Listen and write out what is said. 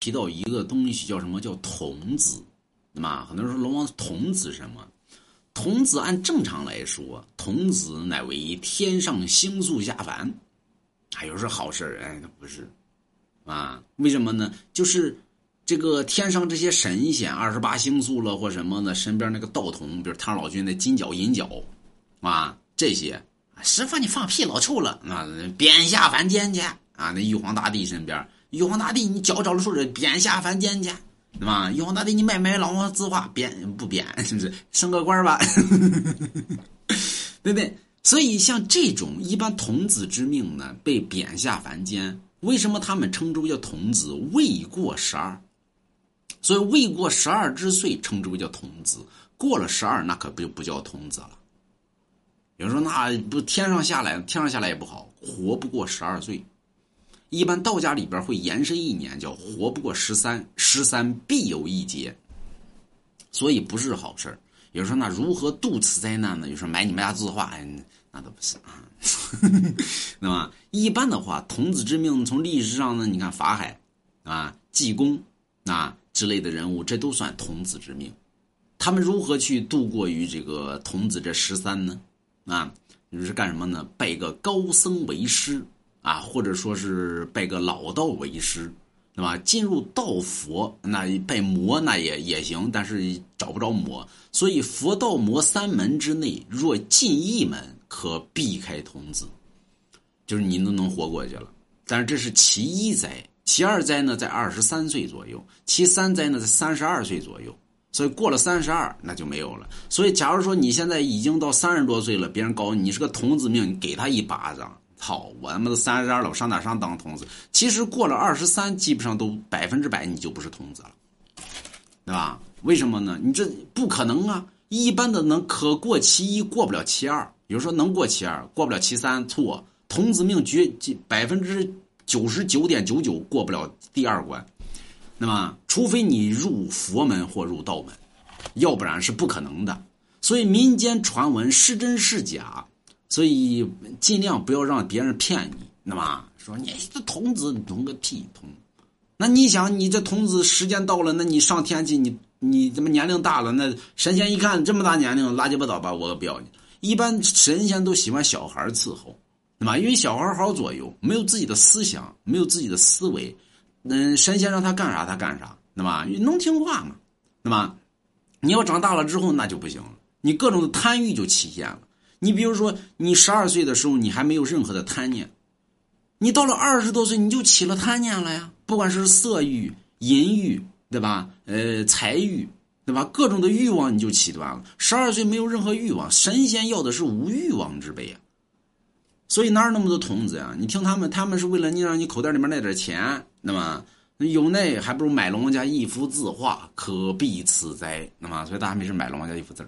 提到一个东西叫什么叫童子，对吧？很多人说龙王童子什么？童子按正常来说，童子乃为天上星宿下凡，还有是好事哎，那不是啊？为什么呢？就是这个天上这些神仙，二十八星宿了或什么的，身边那个道童，比如唐老君的金角银角啊，这些师傅你放屁老臭了啊！贬下凡间去啊！那玉皇大帝身边。玉皇大帝，你脚着了树，贬下凡间去，对吧？玉皇大帝，你买买老王字画，贬不贬？是不是升个官吧？对不对？所以像这种一般童子之命呢，被贬下凡间，为什么他们称之为叫童子？未过十二，所以未过十二之岁称之为叫童子。过了十二，那可不就不叫童子了。有人说，那不天上下来，天上下来也不好，活不过十二岁。一般道家里边会延伸一年，叫活不过十三，十三必有一劫，所以不是好事有人说那如何度此灾难呢？有时候买你们家字画，那都不是啊。那么一般的话，童子之命从历史上呢，你看法海啊、济公啊之类的人物，这都算童子之命。他们如何去度过于这个童子这十三呢？啊，就是干什么呢？拜个高僧为师。啊，或者说是拜个老道为师，对吧？进入道佛，那拜魔那也也行，但是找不着魔，所以佛道魔三门之内，若进一门，可避开童子，就是你都能活过去了。但是这是其一灾，其二灾呢，在二十三岁左右，其三灾呢，在三十二岁左右。所以过了三十二，那就没有了。所以，假如说你现在已经到三十多岁了，别人告诉你你是个童子命，你给他一巴掌。操！我他妈都三十二了，我上哪上当童子？其实过了二十三，基本上都百分之百你就不是童子了，对吧？为什么呢？你这不可能啊！一般的能可过其一，过不了其二。比如说能过其二，过不了其三，错。童子命绝百分之九十九点九九过不了第二关。那么，除非你入佛门或入道门，要不然是不可能的。所以民间传闻是真是假。所以尽量不要让别人骗你，那么说你这童子你童个屁童，那你想你这童子时间到了，那你上天去，你你怎么年龄大了？那神仙一看这么大年龄，拉鸡巴倒吧，我不要你。一般神仙都喜欢小孩伺候，那么因为小孩好左右，没有自己的思想，没有自己的思维，嗯，神仙让他干啥他干啥，那么能听话吗？那么你要长大了之后那就不行了，你各种的贪欲就起现了。你比如说，你十二岁的时候，你还没有任何的贪念，你到了二十多岁，你就起了贪念了呀。不管是色欲、淫欲，对吧？呃，财欲，对吧？各种的欲望你就起端了。十二岁没有任何欲望，神仙要的是无欲望之辈啊。所以哪有那么多童子呀？你听他们，他们是为了你让你口袋里面那点钱，那么有那还不如买龙王家一幅字画，可避此灾。那么，所以大家没事买龙王家一幅字